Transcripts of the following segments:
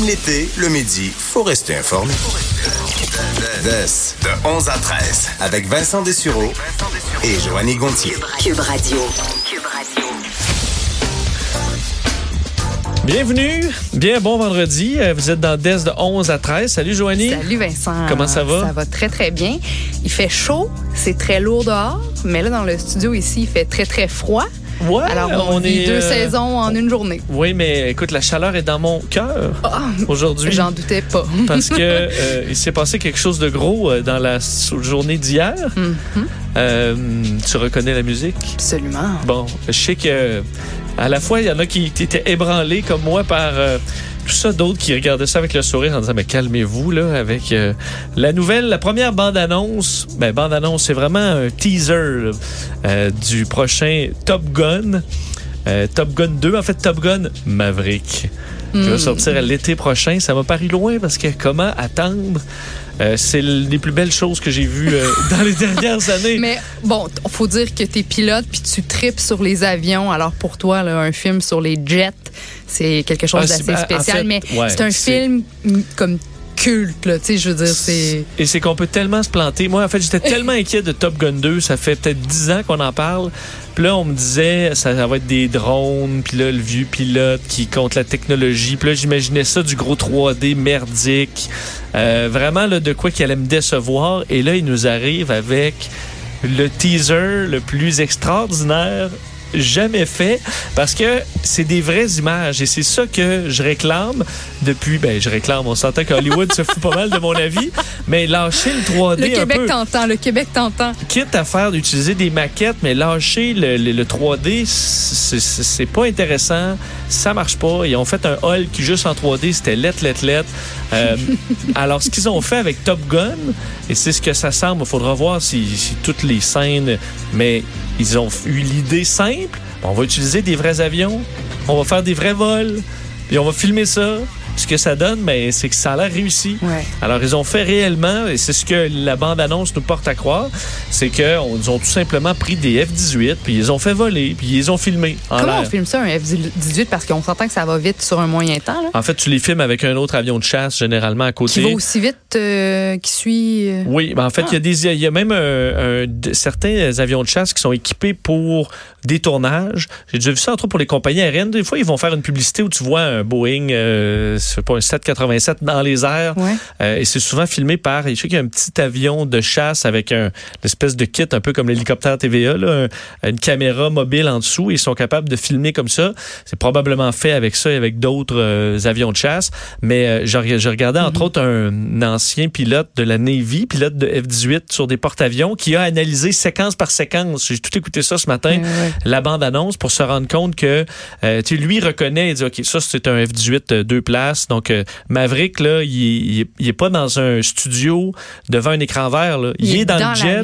Même l'été, le midi, faut rester informé. de 11 à 13, avec Vincent Dessureau et Joanny Gontier. Cube Radio. Bienvenue, bien bon vendredi. Euh, Vous êtes dans Des de 11 à 13. Salut Joanie. Salut Vincent. Comment ça va? Ça va très très bien. Il fait chaud, c'est très lourd dehors, mais là dans le studio ici, il fait très très froid. Ouais, Alors on, vit deux euh, saisons en une journée. Oui, mais écoute, la chaleur est dans mon cœur Ah, aujourd'hui. J'en doutais pas. Parce que euh, il s'est passé quelque chose de gros euh, dans la journée d'hier. Mhm. Euh, tu reconnais la musique? Absolument. Bon, je sais que à la fois, il y en a qui, étaient ébranlés comme moi par euh, ça, d'autres qui regardaient ça avec le sourire en disant mais calmez-vous là avec euh, la nouvelle, la première bande-annonce. Ben bande-annonce, c'est vraiment un teaser euh, du prochain Top Gun. Euh, Top Gun 2, en fait Top Gun Maverick, qui va Mm. sortir à l'été prochain. Ça m'a paru loin parce que comment attendre? Euh, c'est les plus belles choses que j'ai vues euh, dans les dernières années. Mais bon, faut dire que t'es pilote puis tu tripes sur les avions. Alors pour toi, là, un film sur les jets, c'est quelque chose Ah, d'assez ben, en spécial. fait, mais ouais, c'est un film mm, comme culte, là. Tu sais, je veux dire, c'est. Et c'est qu'on peut tellement se planter. Moi, en fait, j'étais tellement inquiet de Top Gun 2. Ça fait peut-être 10 ans qu'on en parle. Puis là, on me disait, ça, ça va être des drones. Puis là, le vieux pilote qui compte la technologie. Puis là, j'imaginais ça du gros 3D merdique. Euh, vraiment, là, de quoi qu'il allait me décevoir. Et là, il nous arrive avec le teaser le plus extraordinaire jamais fait parce que c'est des vraies images et c'est ça que je réclame depuis ben je réclame on s'entend qu'Hollywood se fout pas mal de mon avis mais lâcher le 3D Le un Québec t'entend, le Québec t'entend. quitte à faire d'utiliser des maquettes mais lâcher le, le- le 3D c'est- c'est c'est pas intéressant ça marche pas. Ils ont fait un hall qui juste en 3D c'était lettre lettre lettre Euh, alors ce qu'ils ont fait avec Top Gun et c'est ce que ça semble il faudra voir si, si toutes les scènes mais ils ont eu l'idée simple on va utiliser des vrais avions on va faire des vrais vols et on va filmer ça ce que ça donne mais c'est que ça a l'air réussi Ouais. alors, ils ont fait réellement, et c'est ce que la bande-annonce nous porte à croire, c'est qu'ils ont tout simplement pris des F-18, puis ils ont fait voler, puis ils ont filmé en Comment on filme ça, un F-18? Parce qu'on s'entend que ça va vite sur un moyen temps, là. En fait, tu les filmes avec un autre avion de chasse, généralement à côté. Qui va aussi vite, euh, qui suit. euh, Oui, ben en fait, il y a des, il y a même un- un- de- certains avions de chasse qui sont équipés pour des tournages. J'ai déjà vu ça entre autres pour les compagnies aériennes. Des fois, ils vont faire une publicité où tu vois un Boeing, euh, c'est pas un 787 dans les airs. Ouais. Euh, et c'est souvent filmé par, je sais qu'il y a un petit avion de chasse avec un, une espèce de kit, un peu comme l'hélicoptère TVA, là, un- une caméra mobile en dessous. Et ils sont capables de filmer comme ça. C'est probablement fait avec ça et avec d'autres euh, avions de chasse. Mais euh, j'ai j'ai regardé entre autres un ancien pilote de la Navy, pilote de F-18 sur des porte-avions, qui a analysé séquence par séquence. J'ai tout écouté ça ce matin Ouais, la bande-annonce pour se rendre compte que euh, tu sais, lui reconnaît, il dit OK, ça c'est un F-18 euh, deux places. Donc euh, Maverick là, il, il, il est pas dans un studio devant un écran vert là. Il, est dans, le jet.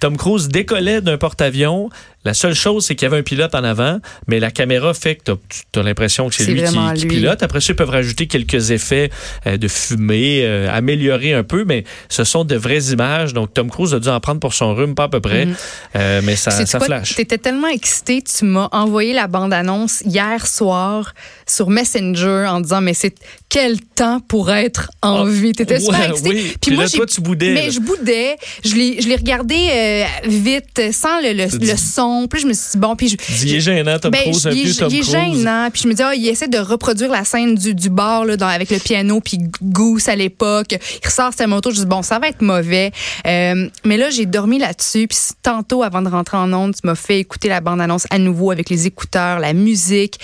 Tom Cruise décollait d'un porte-avions. La seule chose, c'est qu'il y avait un pilote en avant, mais la caméra fait que tu as l'impression que c'est lui qui, pilote. Après ça, ils peuvent rajouter quelques effets euh, de fumée, euh, améliorer un peu, mais ce sont de vraies images. Donc, Tom Cruise a dû en prendre pour son rhume, pas à peu près, Mhm. Euh, mais ça, ça quoi? flash. T'étais tellement excité, tu m'as envoyé la bande-annonce hier soir sur Messenger en disant mais c'est quel temps pour être en Ah, vie? T'étais super ouais, excité. oui. Puis là, j'ai- toi, tu boudais, Mais là. je boudais. Je l'ai, je l'ai regardé vite, sans le, le, le son. Puis je me suis dit bon, puis je, Il est gênant, Tom ben, Cruise, un peu Tom il est gênant. Puis je me dis, ah, il essaie de reproduire la scène du, du bar là, dans- avec le piano, puis Goose à l'époque. Il ressort sa moto. Je dis, bon, ça va être mauvais. Euh, mais là, j'ai dormi là-dessus. Puis tantôt, avant de rentrer en onde, tu m'as fait écouter la bande-annonce à nouveau avec les écouteurs, la musique.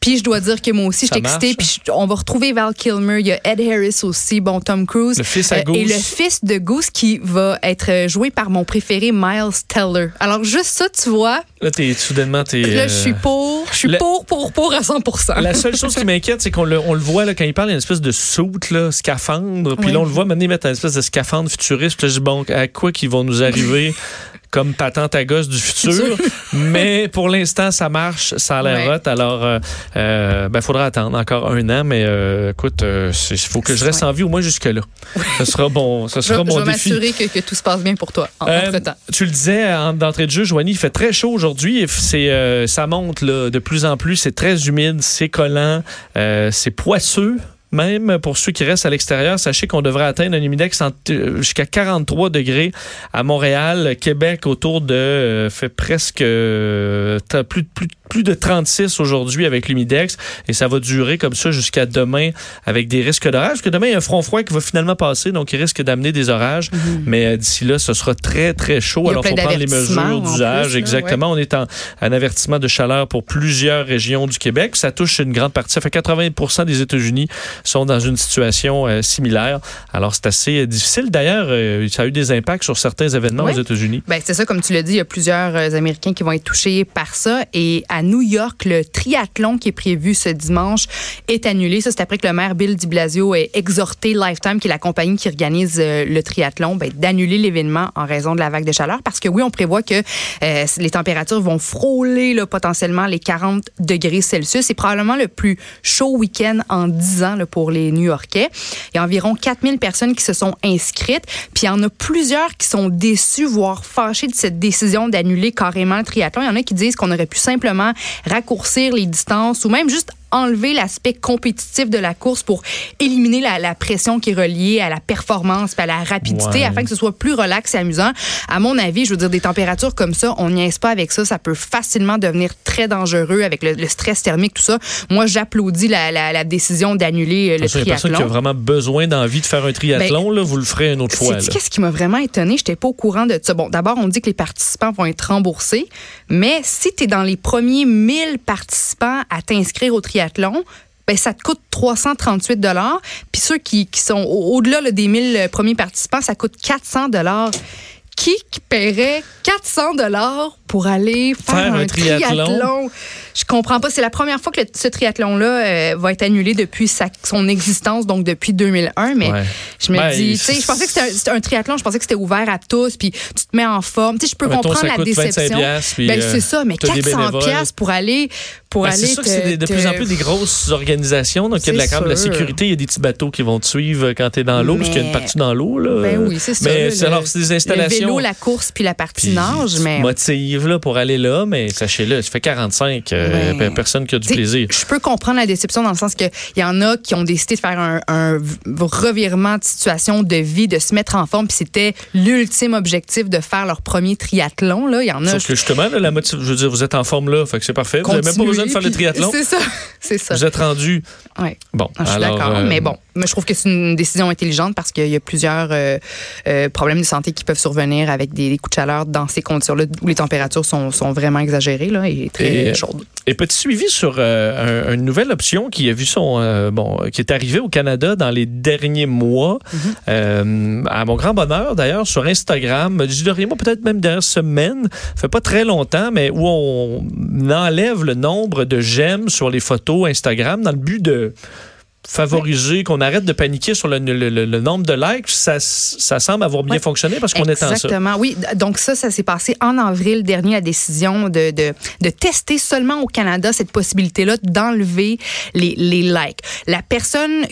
Puis je dois dire que moi aussi, je Ça suis excitée. Puis je- on va retrouver Val Kilmer, il y a Ed Harris aussi, bon, Tom Cruise. Le fils à Euh, Et Goose. le fils de Goose qui va être euh, joué par mon préféré, Miles Teller. Alors juste ça, tu vois, Là, t'es, soudainement, t'es. là, euh, je suis pour, je suis le- pour, pour, pour à 100% La seule chose qui m'inquiète, c'est qu'on le, on le voit là, quand il parle, il y a une espèce de soute, là, scaphandre. Puis Oui. là, on le voit mener mettre une espèce de scaphandre futuriste. Puis là, je dis, bon, à quoi qu'ils vont nous arriver comme patente à gosse du futur? mais pour l'instant, ça marche, ça a l'air Ouais. hot. Alors, euh, euh, ben, faudra attendre encore un an. Mais euh, écoute, il faut que je reste en vie au moins jusque-là. Ce sera bon, ce Je, sera je mon vais défi. m'assurer que, que tout se passe bien pour toi en, Euh, entre-temps. tu le disais en d'entrée de jeu, Joanie, il fait très chaud aujourd'hui. Et C'est, euh, ça monte là, de plus en plus. C'est très humide, c'est collant, euh, c'est poisseux. Même pour ceux qui restent à l'extérieur, sachez qu'on devrait atteindre un humidex euh, jusqu'à 43 degrés à Montréal, Québec autour de euh, fait presque euh, plus, plus, plus de 36 aujourd'hui avec l'humidex et ça va durer comme ça jusqu'à demain avec des risques d'orage. Parce que demain il y a un front froid qui va finalement passer, donc il risque d'amener des orages. Mais euh, d'ici là, ce sera très très chaud. Il Alors plein faut prendre les mesures d'usage. Exactement. On est en, en avertissement de chaleur pour plusieurs régions du Québec. Ça touche une grande partie. Ça fait 80% des États-Unis sont dans une situation euh, similaire. Alors c'est assez euh, difficile. D'ailleurs, euh, ça a eu des impacts sur certains événements aux États-Unis. Ben, c'est ça, comme tu l'as dit, il y a plusieurs Américains qui vont être touchés par ça. Et à New York, le triathlon qui est prévu ce dimanche est annulé. Ça, c'est après que le maire Bill de Blasio ait exhorté Lifetime, qui est la compagnie qui organise le triathlon, ben, d'annuler l'événement en raison de la vague de chaleur. Parce que oui, on prévoit que euh, les températures vont frôler là, potentiellement les 40 degrés Celsius. C'est probablement le plus chaud week-end en 10 ans là, pour les New-Yorkais. Il y a environ 4000 personnes qui se sont inscrites. Puis il y en a plusieurs qui sont déçus, voire fâchés de cette décision d'annuler carrément le triathlon. Il y en a qui disent qu'on aurait pu simplement raccourcir les distances ou même juste enlever l'aspect compétitif de la course pour éliminer la, la pression qui est reliée à la performance à la rapidité Ouais. afin que ce soit plus relax et amusant. À mon avis, je veux dire, des températures comme ça, on n'y pas avec ça. Ça peut facilement devenir très dangereux avec le, le stress thermique, tout ça. Moi, j'applaudis la, la- la décision d'annuler euh, le Attention, il y a personne qui a triathlon. vraiment besoin d'envie de faire un triathlon. là, vous le ferez une autre fois. Qu'est-ce qui m'a vraiment étonné, j'étais pas au courant de ça. Bon, d'abord on dit que les participants vont être remboursés, mais si tu es dans les premiers 1000 participants à t'inscrire au triathlon, ben ça te coûte 338 dollars, puis ceux qui, qui sont au- au-delà là, des 1000 premiers participants, ça coûte 400 dollars. Qui qui paierait 400 dollars pour aller faire, Faire un un, triathlon? triathlon? Je comprends pas. C'est la première fois que le- ce triathlon-là euh, va être annulé depuis sa- son existence, donc depuis 2001. Mais Ouais. je me Ben, dis, tu sais, je pensais que c'était un, triathlon, je pensais que c'était ouvert à tous, puis tu te mets en forme. Tu sais, je peux comprendre la coûte 25 déception. puis, ben, euh, c'est ça, mais t'as des 400 bénévoles. piastres pour aller, pour Ben, aller. c'est sûr que c'est de plus en plus des grosses organisations. Donc, il y a de la, C'est quand même de la sécurité. Il y a des petits bateaux qui vont te suivre quand tu es dans l'eau, Mais- parce qu'il y a une partie dans l'eau. Là. Ben oui, c'est ça. Mais le- alors, c'est des Le installations. vélo, la course, puis la partie Puis, nage, tu mais. te motives là, pour aller là, mais sachez-le, ça fait 45. euh, Ouais. personne qui a du T'sais, plaisir. Je peux comprendre la déception dans le sens qu'il y en a qui ont décidé de faire un, revirement de situation de vie, de se mettre en forme, puis c'était l'ultime objectif de faire leur premier triathlon. Là. Il y en a. Sauf que justement, là, la motive, je veux dire, vous êtes en forme là, fait que c'est parfait. Vous n'avez même pas besoin de faire le triathlon. C'est ça. C'est ça. Vous êtes rendu. Ouais. Bon, Ah, je suis d'accord. euh, Mais bon, moi, je trouve que c'est une décision intelligente parce qu'il y a plusieurs euh, euh, problèmes de santé qui peuvent survenir avec des, des coups de chaleur dans ces conditions-là où les températures sont, sont vraiment exagérées là, et très Et- chaudes. Et petit suivi sur euh, un- une nouvelle option qui a vu son euh, bon qui est arrivée au Canada dans les derniers mois. Mm-hmm. Euh, à mon grand bonheur d'ailleurs sur Instagram, du dernier mois peut-être même dernière semaine, fait pas très longtemps, mais où on enlève le nombre de j'aime sur les photos Instagram dans le but de favoriser qu'on arrête de paniquer sur le, le- le- le nombre de likes. Ça, ça semble avoir bien Ouais. fonctionné parce qu'on est en ça. Exactement. Oui, donc ça, ça s'est passé en avril dernier, la décision de, de, de tester seulement au Canada cette possibilité-là d'enlever les, les likes. La personne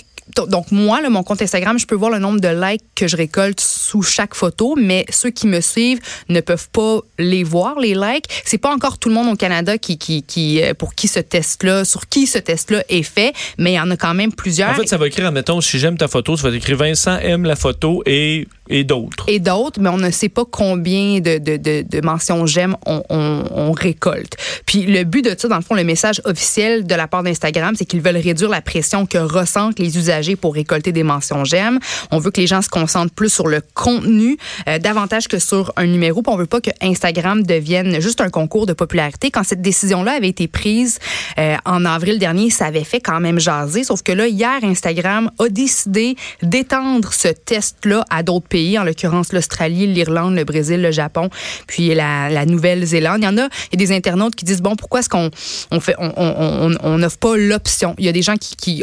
donc moi, là, mon compte Instagram, je peux voir le nombre de likes que je récolte sous chaque photo, mais ceux qui me suivent ne peuvent pas les voir, les likes. C'est pas encore tout le monde au Canada qui, euh, pour qui ce test-là, sur qui ce test-là est fait, mais il y en a quand même plusieurs. En fait, ça va écrire, admettons, si j'aime ta photo, ça va écrire Vincent aime la photo et et d'autres. Et d'autres, mais on ne sait pas combien de, de, de, de mentions j'aime on, on, on, récolte. Puis le but de ça, dans le fond, le message officiel de la part d'Instagram, c'est qu'ils veulent réduire la pression que ressentent les usagers pour récolter des mentions j'aime. On veut que les gens se concentrent plus sur le contenu, euh, davantage que sur un numéro. Puis on veut pas que Instagram devienne juste un concours de popularité. Quand cette décision-là avait été prise euh, en avril dernier, ça avait fait quand même jaser. Sauf que là, hier, Instagram a décidé d'étendre ce test-là à d'autres pays, en l'occurrence l'Australie, l'Irlande, le Brésil, le Japon, puis la, la Nouvelle-Zélande. Il y en a, il y a des internautes qui disent bon, pourquoi est-ce qu'on on fait, on on, on, n'offre pas l'option? Il y a des gens qui qui,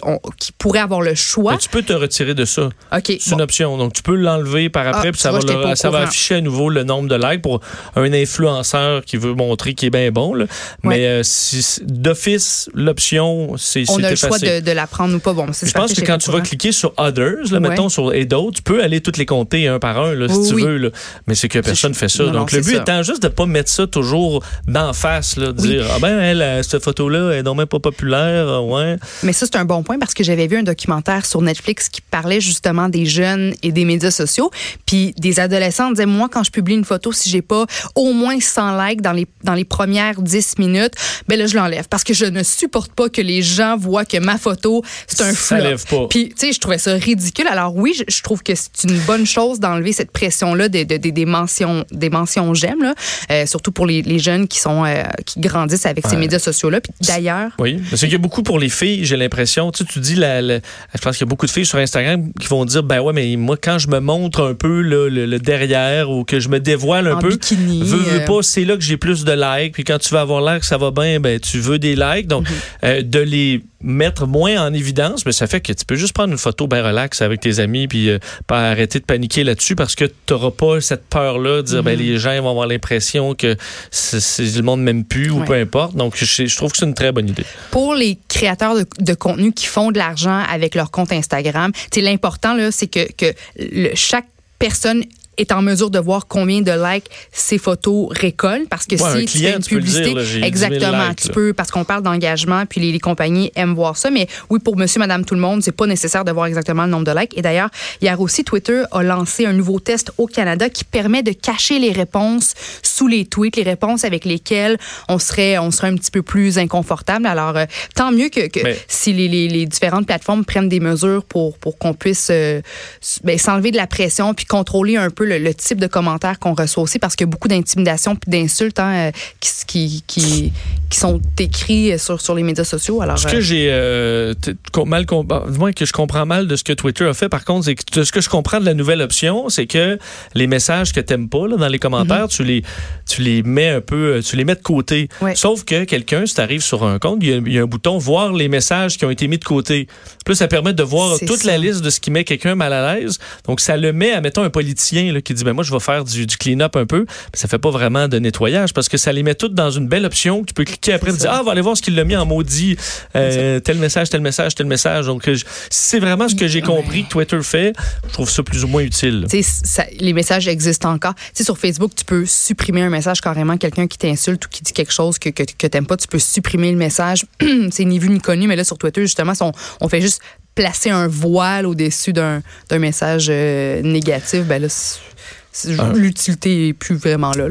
pourraient avoir le choix. Mais tu peux te retirer de ça. Ok. C'est une option, donc tu peux l'enlever par après, Ah, puis ça, va, le- ça afficher à nouveau le nombre de likes pour un influenceur qui veut montrer qu'il est bien bon. là. Ouais. Mais euh, si, d'office, l'option, c'est on a le choix de, de la prendre ou pas. Bon, Je pense que quand tu vas cliquer sur Others, là, Ouais. mettons sur et d'autres, tu peux aller toutes les compter un par un, là, si Oui, tu oui. veux. Là. Mais c'est que personne ne fait ça. non, non, Donc, le but ça. étant juste de pas mettre ça toujours d'en face, là, de Oui. dire, ah ben, elle, euh, cette photo-là, elle est non même pas populaire, euh, ouais. Mais ça, c'est un bon point parce que j'avais vu un documentaire sur Netflix qui parlait justement des jeunes et des médias sociaux. Puis des adolescents disaient, moi, quand je publie une photo, si j'ai pas au moins 100 likes dans les, dans les premières 10 minutes, ben là, je l'enlève parce que je ne supporte pas que les gens voient que ma photo, c'est un Ça flop. lève pas. Puis, tu sais, je trouvais ça ridicule. Alors oui, je, je trouve que c'est une bonne chose d'enlever cette pression-là des, des, mentions, des mentions j'aime, euh, surtout pour les, les jeunes qui sont, euh, qui grandissent avec ces médias sociaux-là. Puis d'ailleurs, Oui, parce qu'il y a beaucoup pour les filles, j'ai l'impression. Tu sais, tu dis, la, la- je pense qu'il y a beaucoup de filles sur Instagram qui vont dire, ben ouais, mais moi, quand je me montre un peu le, le derrière ou que je me dévoile un En peu, bikini, veux, veux euh. pas, c'est là que j'ai plus de likes. Puis quand tu vas avoir l'air que ça va bien, ben tu veux des likes. Donc, Mhm. euh, de les mettre moins en évidence, mais ça fait que tu peux juste prendre une photo bien relax avec tes amis puis euh, pas arrêter de paniquer là-dessus parce que tu n'auras pas cette peur-là de dire Mhm. ben les gens vont avoir l'impression que c'est, le monde m'aime plus ou peu importe. Donc je, je trouve que c'est une très bonne idée. pour les créateurs de, de contenu qui font de l'argent avec leur compte Instagram, l'important là, c'est que, que le- chaque personne est en mesure de voir combien de likes ses photos récoltent parce que Ouais, si tu client, fais une tu le dire, publicité là, j'ai 10 000 exactement likes, tu là. peux parce qu'on parle d'engagement puis les, les compagnies aiment voir ça mais oui pour monsieur madame tout le monde c'est pas nécessaire de voir exactement le nombre de likes et d'ailleurs hier aussi Twitter a lancé un nouveau test au Canada qui permet de cacher les réponses sous les tweets les réponses avec lesquelles on serait on serait un petit peu plus inconfortable alors euh, tant mieux que, que Mais- si les, les- les différentes plateformes prennent des mesures pour pour qu'on puisse euh, ben, s'enlever de la pression puis contrôler un peu le, le type de commentaires qu'on reçoit aussi parce qu'il y a beaucoup d'intimidation puis d'insultes hein, euh, qui, qui, qui, qui sont écrits sur, sur les médias sociaux. Alors, Ce euh, que j'ai euh, com- mal bah, du moins que je comprends mal de ce que Twitter a fait, par contre, c'est que de ce que je comprends de la nouvelle option, c'est que les messages que t'aimes pas là, dans les commentaires, tu les tu les mets un peu, euh, tu les mets de côté. Mhm. Ouais. Sauf que quelqu'un, si t'arrives sur un compte, il y, a, il y a un bouton voir les messages qui ont été mis de côté. Plus ça permet de voir toute ça. la liste de ce qui met quelqu'un mal à l'aise. Donc ça le met à mettons un politicien là, qui dit ben moi je vais faire du, du clean-up un peu. Mais ça fait pas vraiment de nettoyage parce que ça les met toutes dans une belle option tu peux cliquer après et dire ah on va aller voir ce qu'il a mis en maudit euh, tel message tel message tel message. Donc je- si c'est vraiment ce que j'ai compris que Twitter fait, je trouve ça plus ou moins utile. Ça- les messages existent encore. Tu sais, sur Facebook, tu peux supprimer un message carrément, quelqu'un qui t'insulte ou qui dit quelque chose que, que, que t'aimes pas, tu peux supprimer le message. c'est ni vu ni connu, mais là, sur Twitter, justement, on fait juste placer un voile au-dessus d'un message euh, négatif, ben là, Ah. l'utilité est plus vraiment là.